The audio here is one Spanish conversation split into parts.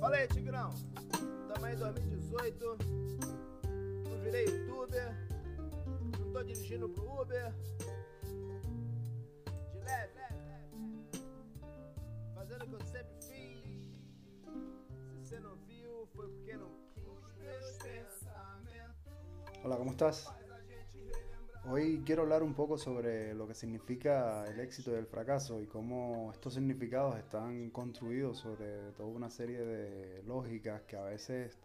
Fala aí, Tigrão. Tamo aí em 2018. Não virei youtuber. Não tô dirigindo pro Uber. De leve. Fazendo o que eu sempre fiz. Se você não viu, foi porque não quis. Meus pensamentos. Hola, ¿cómo estás? Hoy quiero hablar un poco sobre lo que significa el éxito y el fracaso y cómo estos significados están construidos sobre toda una serie de lógicas que a veces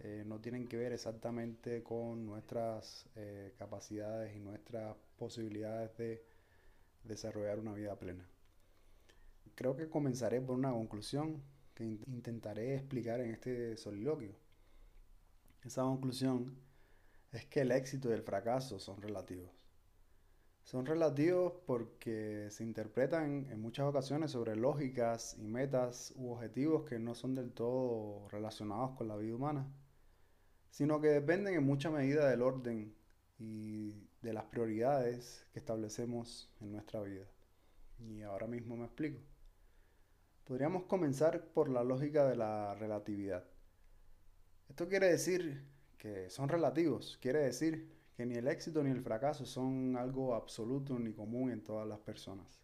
eh, no tienen que ver exactamente con nuestras eh, capacidades y nuestras posibilidades de desarrollar una vida plena. Creo que comenzaré por una conclusión que in- intentaré explicar en este soliloquio. Esa conclusión es que el éxito y el fracaso son relativos. Son relativos porque se interpretan en muchas ocasiones sobre lógicas y metas u objetivos que no son del todo relacionados con la vida humana, sino que dependen en mucha medida del orden y de las prioridades que establecemos en nuestra vida. Y ahora mismo me explico. Podríamos comenzar por la lógica de la relatividad. Esto quiere decir que son relativos, quiere decir que ni el éxito ni el fracaso son algo absoluto ni común en todas las personas.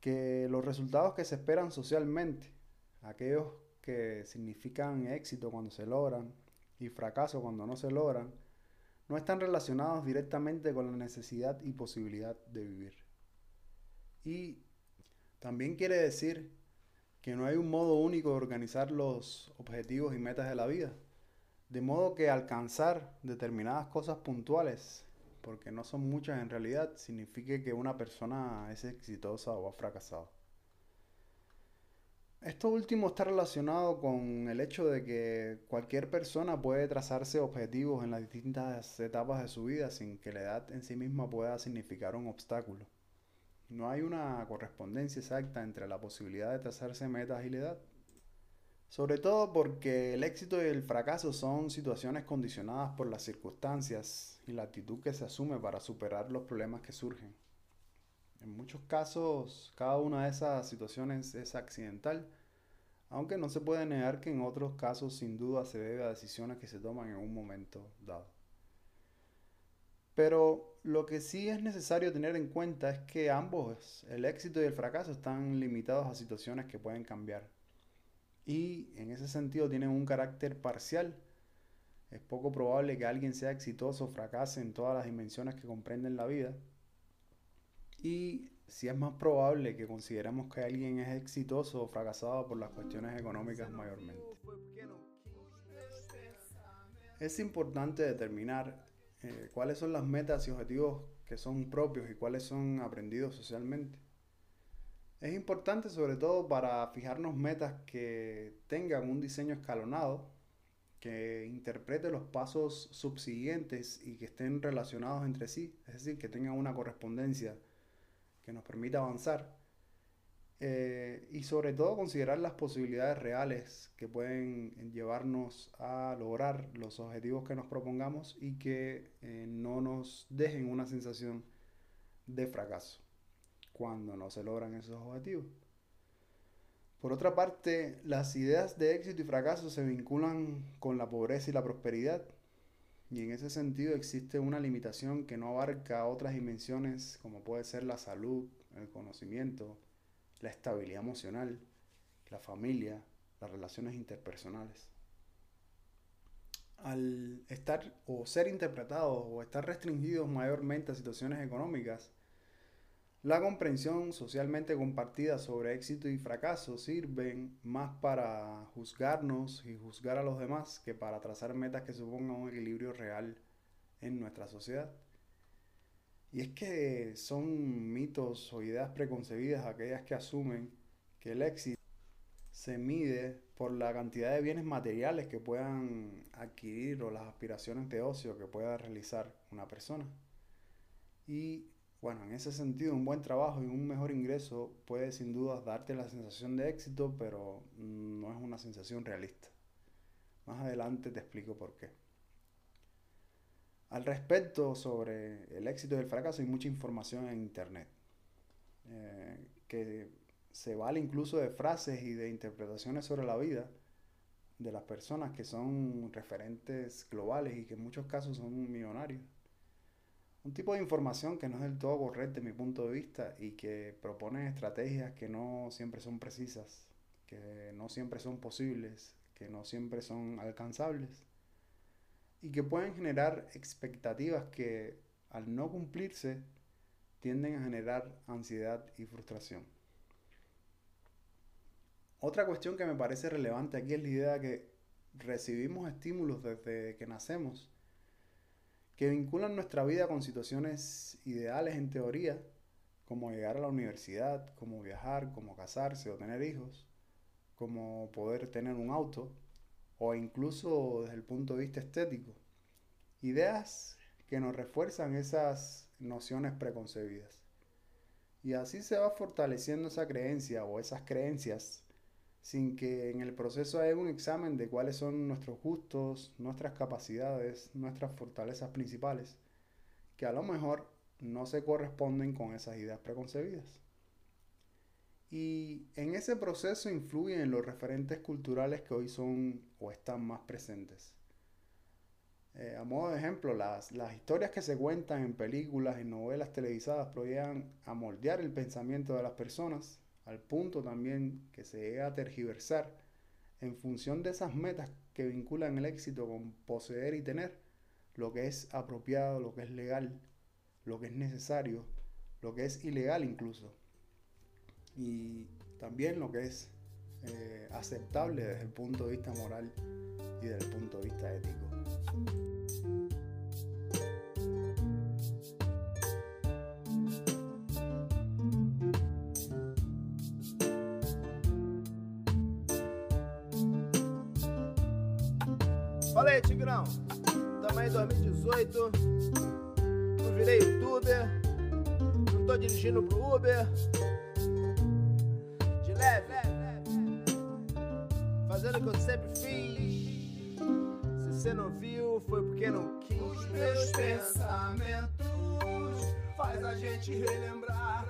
Que los resultados que se esperan socialmente, aquellos que significan éxito cuando se logran y fracaso cuando no se logran, no están relacionados directamente con la necesidad y posibilidad de vivir. Y también quiere decir que no hay un modo único de organizar los objetivos y metas de la vida. De modo que alcanzar determinadas cosas puntuales, porque no son muchas en realidad, signifique que una persona es exitosa o ha fracasado. Esto último está relacionado con el hecho de que cualquier persona puede trazarse objetivos en las distintas etapas de su vida sin que la edad en sí misma pueda significar un obstáculo. No hay una correspondencia exacta entre la posibilidad de trazarse metas y la edad. Sobre todo porque el éxito y el fracaso son situaciones condicionadas por las circunstancias y la actitud que se asume para superar los problemas que surgen. En muchos casos, cada una de esas situaciones es accidental, aunque no se puede negar que en otros casos sin duda se debe a decisiones que se toman en un momento dado. Pero lo que sí es necesario tener en cuenta es que ambos, el éxito y el fracaso, están limitados a situaciones que pueden cambiar y en ese sentido tienen un carácter parcial. Es poco probable que alguien sea exitoso o fracase en todas las dimensiones que comprenden la vida. Y si es más probable que consideremos que alguien es exitoso o fracasado por las cuestiones económicas mayormente. Es importante determinar eh, cuáles son las metas y objetivos que son propios y cuáles son aprendidos socialmente. Es importante sobre todo para fijarnos metas que tengan un diseño escalonado, que interprete los pasos subsiguientes y que estén relacionados entre sí, es decir, que tengan una correspondencia que nos permita avanzar. Eh, y sobre todo considerar las posibilidades reales que pueden llevarnos a lograr los objetivos que nos propongamos y que eh, no nos dejen una sensación de fracaso cuando no se logran esos objetivos. Por otra parte, las ideas de éxito y fracaso se vinculan con la pobreza y la prosperidad, y en ese sentido existe una limitación que no abarca otras dimensiones como puede ser la salud, el conocimiento, la estabilidad emocional, la familia, las relaciones interpersonales. Al estar o ser interpretados o estar restringidos mayormente a situaciones económicas, la comprensión socialmente compartida sobre éxito y fracaso sirven más para juzgarnos y juzgar a los demás que para trazar metas que supongan un equilibrio real en nuestra sociedad. Y es que son mitos o ideas preconcebidas aquellas que asumen que el éxito se mide por la cantidad de bienes materiales que puedan adquirir o las aspiraciones de ocio que pueda realizar una persona. Y bueno, en ese sentido, un buen trabajo y un mejor ingreso puede sin duda darte la sensación de éxito, pero no es una sensación realista. Más adelante te explico por qué. Al respecto sobre el éxito y el fracaso hay mucha información en internet, eh, que se vale incluso de frases y de interpretaciones sobre la vida de las personas que son referentes globales y que en muchos casos son millonarios. Un tipo de información que no es del todo correcta en mi punto de vista y que propone estrategias que no siempre son precisas, que no siempre son posibles, que no siempre son alcanzables y que pueden generar expectativas que al no cumplirse tienden a generar ansiedad y frustración. Otra cuestión que me parece relevante aquí es la idea de que recibimos estímulos desde que nacemos que vinculan nuestra vida con situaciones ideales en teoría, como llegar a la universidad, como viajar, como casarse o tener hijos, como poder tener un auto, o incluso desde el punto de vista estético. Ideas que nos refuerzan esas nociones preconcebidas. Y así se va fortaleciendo esa creencia o esas creencias sin que en el proceso haya un examen de cuáles son nuestros gustos, nuestras capacidades, nuestras fortalezas principales, que a lo mejor no se corresponden con esas ideas preconcebidas. Y en ese proceso influyen los referentes culturales que hoy son o están más presentes. Eh, a modo de ejemplo, las, las historias que se cuentan en películas y novelas televisadas proyectan a moldear el pensamiento de las personas al punto también que se llega a tergiversar en función de esas metas que vinculan el éxito con poseer y tener lo que es apropiado, lo que es legal, lo que es necesario, lo que es ilegal incluso. Y también lo que es eh, aceptable desde el punto de vista moral y desde el punto de vista ético. Fala aí, Tigrão. Tamo em 2018. Não virei youtuber. Não tô dirigindo pro Uber. De leve. Fazendo o que eu sempre fiz. Se você não viu, foi porque não quis. Os meus pensamentos faz a gente relembrar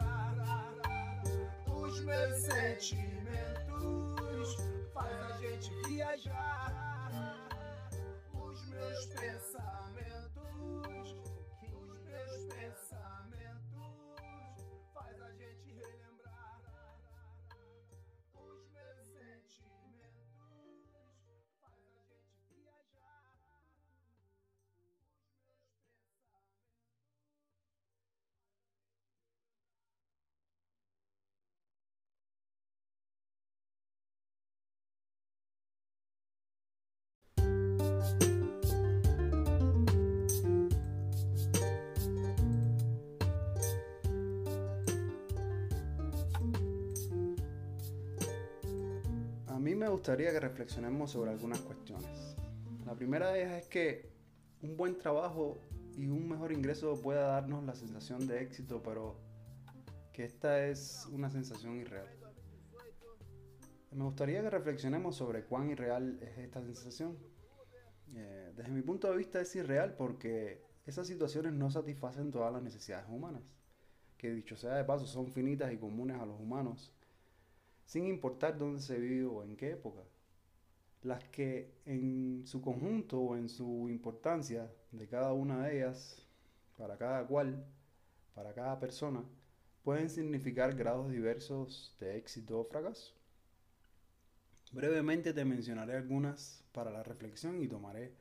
os meus sentimentos faz a gente viajar me gustaría que reflexionemos sobre algunas cuestiones. La primera de ellas es que un buen trabajo y un mejor ingreso pueda darnos la sensación de éxito, pero que esta es una sensación irreal. Me gustaría que reflexionemos sobre cuán irreal es esta sensación. Eh, desde mi punto de vista es irreal porque esas situaciones no satisfacen todas las necesidades humanas, que dicho sea de paso son finitas y comunes a los humanos sin importar dónde se vive o en qué época. Las que en su conjunto o en su importancia de cada una de ellas, para cada cual, para cada persona, pueden significar grados diversos de éxito o fracaso. Brevemente te mencionaré algunas para la reflexión y tomaré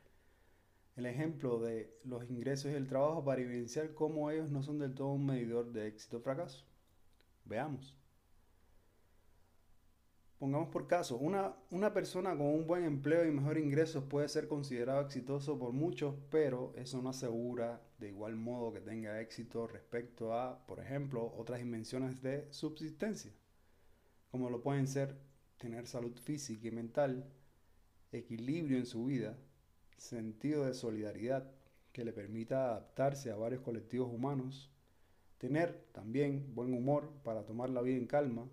el ejemplo de los ingresos y el trabajo para evidenciar cómo ellos no son del todo un medidor de éxito o fracaso. Veamos. Pongamos por caso, una, una persona con un buen empleo y mejor ingresos puede ser considerado exitoso por muchos, pero eso no asegura de igual modo que tenga éxito respecto a, por ejemplo, otras dimensiones de subsistencia, como lo pueden ser tener salud física y mental, equilibrio en su vida, sentido de solidaridad que le permita adaptarse a varios colectivos humanos, tener también buen humor para tomar la vida en calma,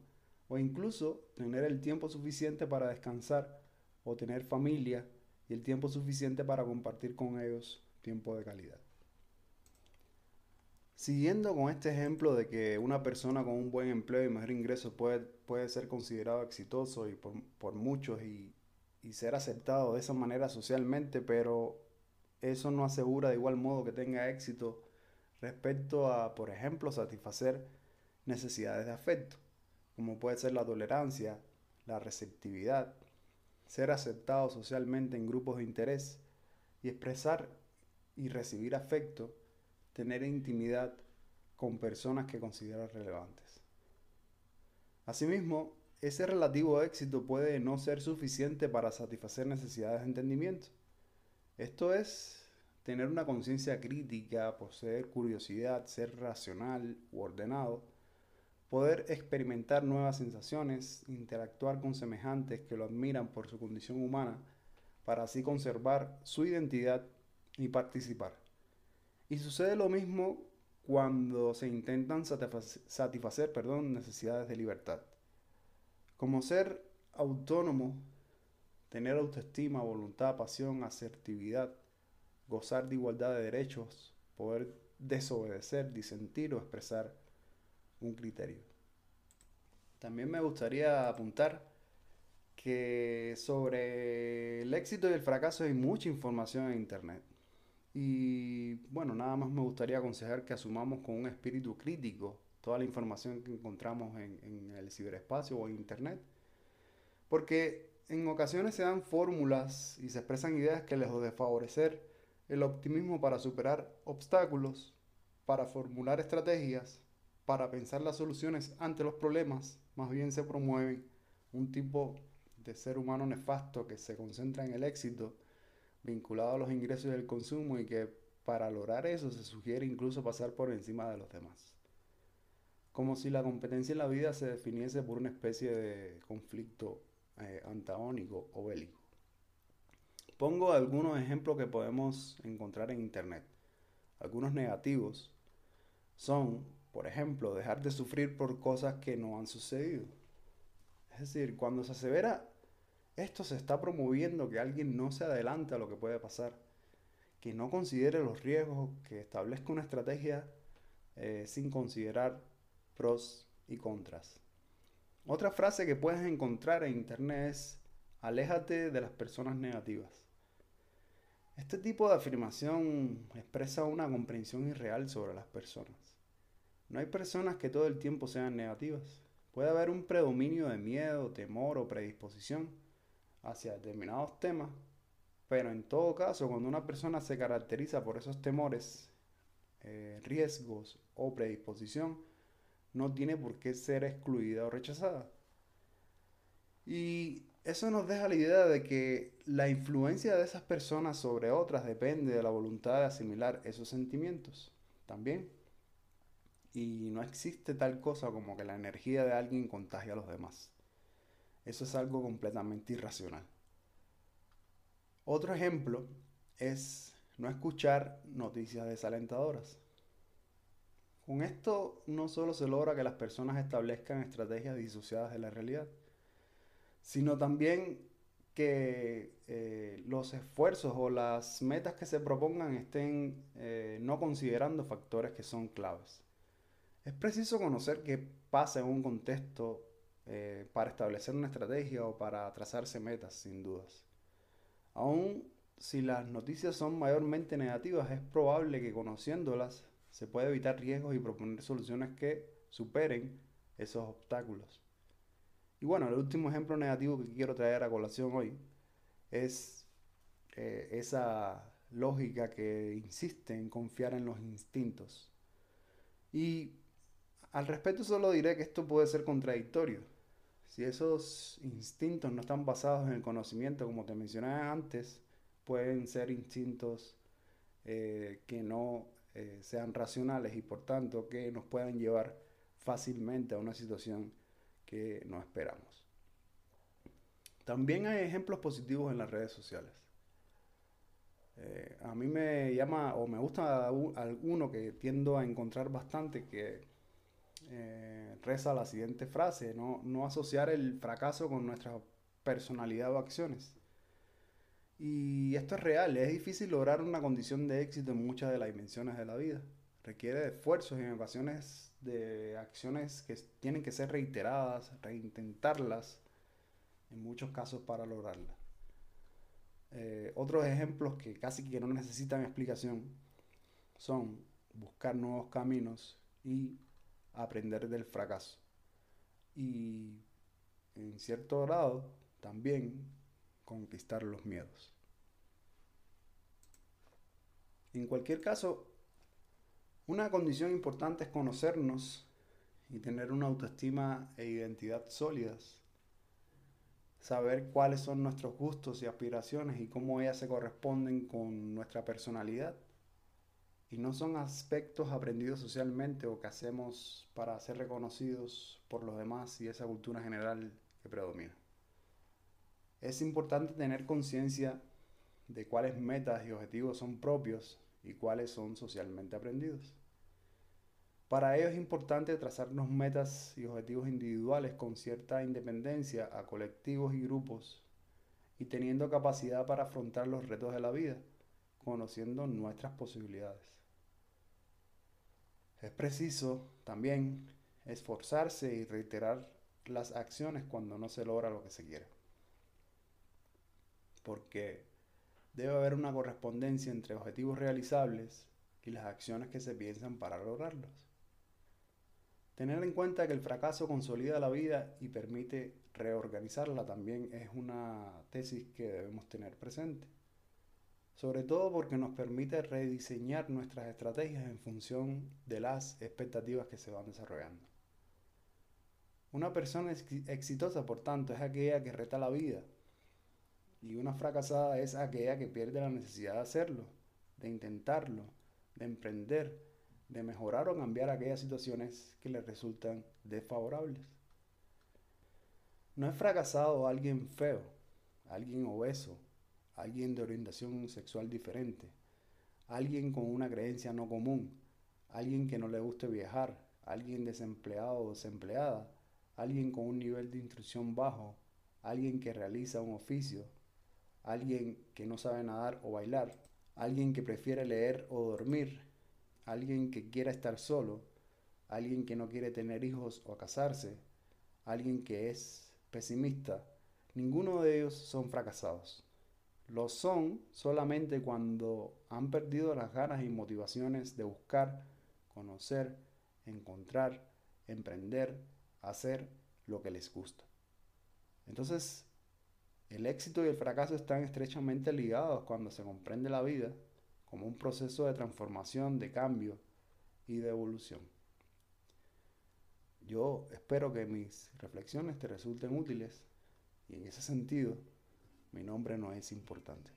o incluso tener el tiempo suficiente para descansar o tener familia y el tiempo suficiente para compartir con ellos tiempo de calidad. Siguiendo con este ejemplo de que una persona con un buen empleo y mejor ingreso puede, puede ser considerado exitoso y por, por muchos y, y ser aceptado de esa manera socialmente, pero eso no asegura de igual modo que tenga éxito respecto a, por ejemplo, satisfacer necesidades de afecto, como puede ser la tolerancia, la receptividad, ser aceptado socialmente en grupos de interés y expresar y recibir afecto, tener intimidad con personas que consideras relevantes. Asimismo, ese relativo éxito puede no ser suficiente para satisfacer necesidades de entendimiento. Esto es tener una conciencia crítica, poseer curiosidad, ser racional u ordenado, poder experimentar nuevas sensaciones, interactuar con semejantes que lo admiran por su condición humana, para así conservar su identidad y participar. Y sucede lo mismo cuando se intentan satisfacer, perdón, necesidades de libertad. Como ser autónomo, tener autoestima, voluntad, pasión, asertividad, gozar de igualdad de derechos, poder desobedecer, disentir o expresar un criterio. También me gustaría apuntar que sobre el éxito y el fracaso hay mucha información en Internet. Y bueno, nada más me gustaría aconsejar que asumamos con un espíritu crítico toda la información que encontramos en, el ciberespacio o en Internet. Porque en ocasiones se dan fórmulas y se expresan ideas que lejos de favorecer el optimismo para superar obstáculos, para formular estrategias, para pensar las soluciones ante los problemas, más bien se promueven un tipo de ser humano nefasto que se concentra en el éxito vinculado a los ingresos y el consumo y que para lograr eso se sugiere incluso pasar por encima de los demás como si la competencia en la vida se definiese por una especie de conflicto eh, antagónico o bélico. Pongo algunos ejemplos que podemos encontrar en Internet. Algunos negativos son, por ejemplo, dejar de sufrir por cosas que no han sucedido. Es decir, cuando se asevera esto se está promoviendo que alguien no se adelante a lo que puede pasar, que no considere los riesgos, que establezca una estrategia eh, sin considerar pros y contras. Otra frase que puedes encontrar en internet es aléjate de las personas negativas. Este tipo de afirmación expresa una comprensión irreal sobre las personas. No hay personas que todo el tiempo sean negativas. Puede haber un predominio de miedo, temor o predisposición hacia determinados temas, pero en todo caso, cuando una persona se caracteriza por esos temores, eh, riesgos o predisposición, no tiene por qué ser excluida o rechazada. Y eso nos deja la idea de que la influencia de esas personas sobre otras depende de la voluntad de asimilar esos sentimientos también. Y no existe tal cosa como que la energía de alguien contagie a los demás. Eso es algo completamente irracional. Otro ejemplo es no escuchar noticias desalentadoras. Con esto no solo se logra que las personas establezcan estrategias disociadas de la realidad, sino también que eh, los esfuerzos o las metas que se propongan estén eh, no considerando factores que son claves. Es preciso conocer qué pasa en un contexto eh, para establecer una estrategia o para trazarse metas, sin dudas. Aún si las noticias son mayormente negativas, es probable que conociéndolas se puede evitar riesgos y proponer soluciones que superen esos obstáculos. Y bueno, el último ejemplo negativo que quiero traer a colación hoy es eh, esa lógica que insiste en confiar en los instintos. Y al respecto solo diré que esto puede ser contradictorio. Si esos instintos no están basados en el conocimiento, como te mencioné antes, pueden ser instintos eh, que no eh, sean racionales y por tanto que nos puedan llevar fácilmente a una situación que no esperamos. También hay ejemplos positivos en las redes sociales. Eh, a mí me llama o me gusta alguno que tiendo a encontrar bastante que eh, reza la siguiente frase, no, no asociar el fracaso con nuestra personalidad o acciones. Y esto es real, es difícil lograr una condición de éxito en muchas de las dimensiones de la vida. Requiere esfuerzos y en de acciones que tienen que ser reiteradas, reintentarlas, en muchos casos para lograrla. Eh, otros ejemplos que casi que no necesitan explicación son buscar nuevos caminos y aprender del fracaso. Y en cierto grado también conquistar los miedos. En cualquier caso, una condición importante es conocernos y tener una autoestima e identidad sólidas. Saber cuáles son nuestros gustos y aspiraciones y cómo ellas se corresponden con nuestra personalidad. Y no son aspectos aprendidos socialmente o que hacemos para ser reconocidos por los demás y esa cultura general que predomina. Es importante tener conciencia de cuáles metas y objetivos son propios y cuáles son socialmente aprendidos. Para ello es importante trazarnos metas y objetivos individuales con cierta independencia a colectivos y grupos y teniendo capacidad para afrontar los retos de la vida, conociendo nuestras posibilidades. Es preciso también esforzarse y reiterar las acciones cuando no se logra lo que se quiere. Porque debe haber una correspondencia entre objetivos realizables y las acciones que se piensan para lograrlos. Tener en cuenta que el fracaso consolida la vida y permite reorganizarla también es una tesis que debemos tener presente. Sobre todo porque nos permite rediseñar nuestras estrategias en función de las expectativas que se van desarrollando. Una persona exitosa, por tanto, es aquella que reta la vida y una fracasada es aquella que pierde la necesidad de hacerlo, de intentarlo, de emprender, de mejorar o cambiar aquellas situaciones que le resultan desfavorables. No es fracasado alguien feo, alguien obeso, alguien de orientación sexual diferente, alguien con una creencia no común, alguien que no le guste viajar, alguien desempleado o desempleada, alguien con un nivel de instrucción bajo, alguien que realiza un oficio, alguien que no sabe nadar o bailar, alguien que prefiere leer o dormir, alguien que quiera estar solo, alguien que no quiere tener hijos o casarse, alguien que es pesimista, ninguno de ellos son fracasados. Lo son solamente cuando han perdido las ganas y motivaciones de buscar, conocer, encontrar, emprender, hacer lo que les gusta. Entonces, el éxito y el fracaso están estrechamente ligados cuando se comprende la vida como un proceso de transformación, de cambio y de evolución. Yo espero que mis reflexiones te resulten útiles y en ese sentido mi nombre no es importante.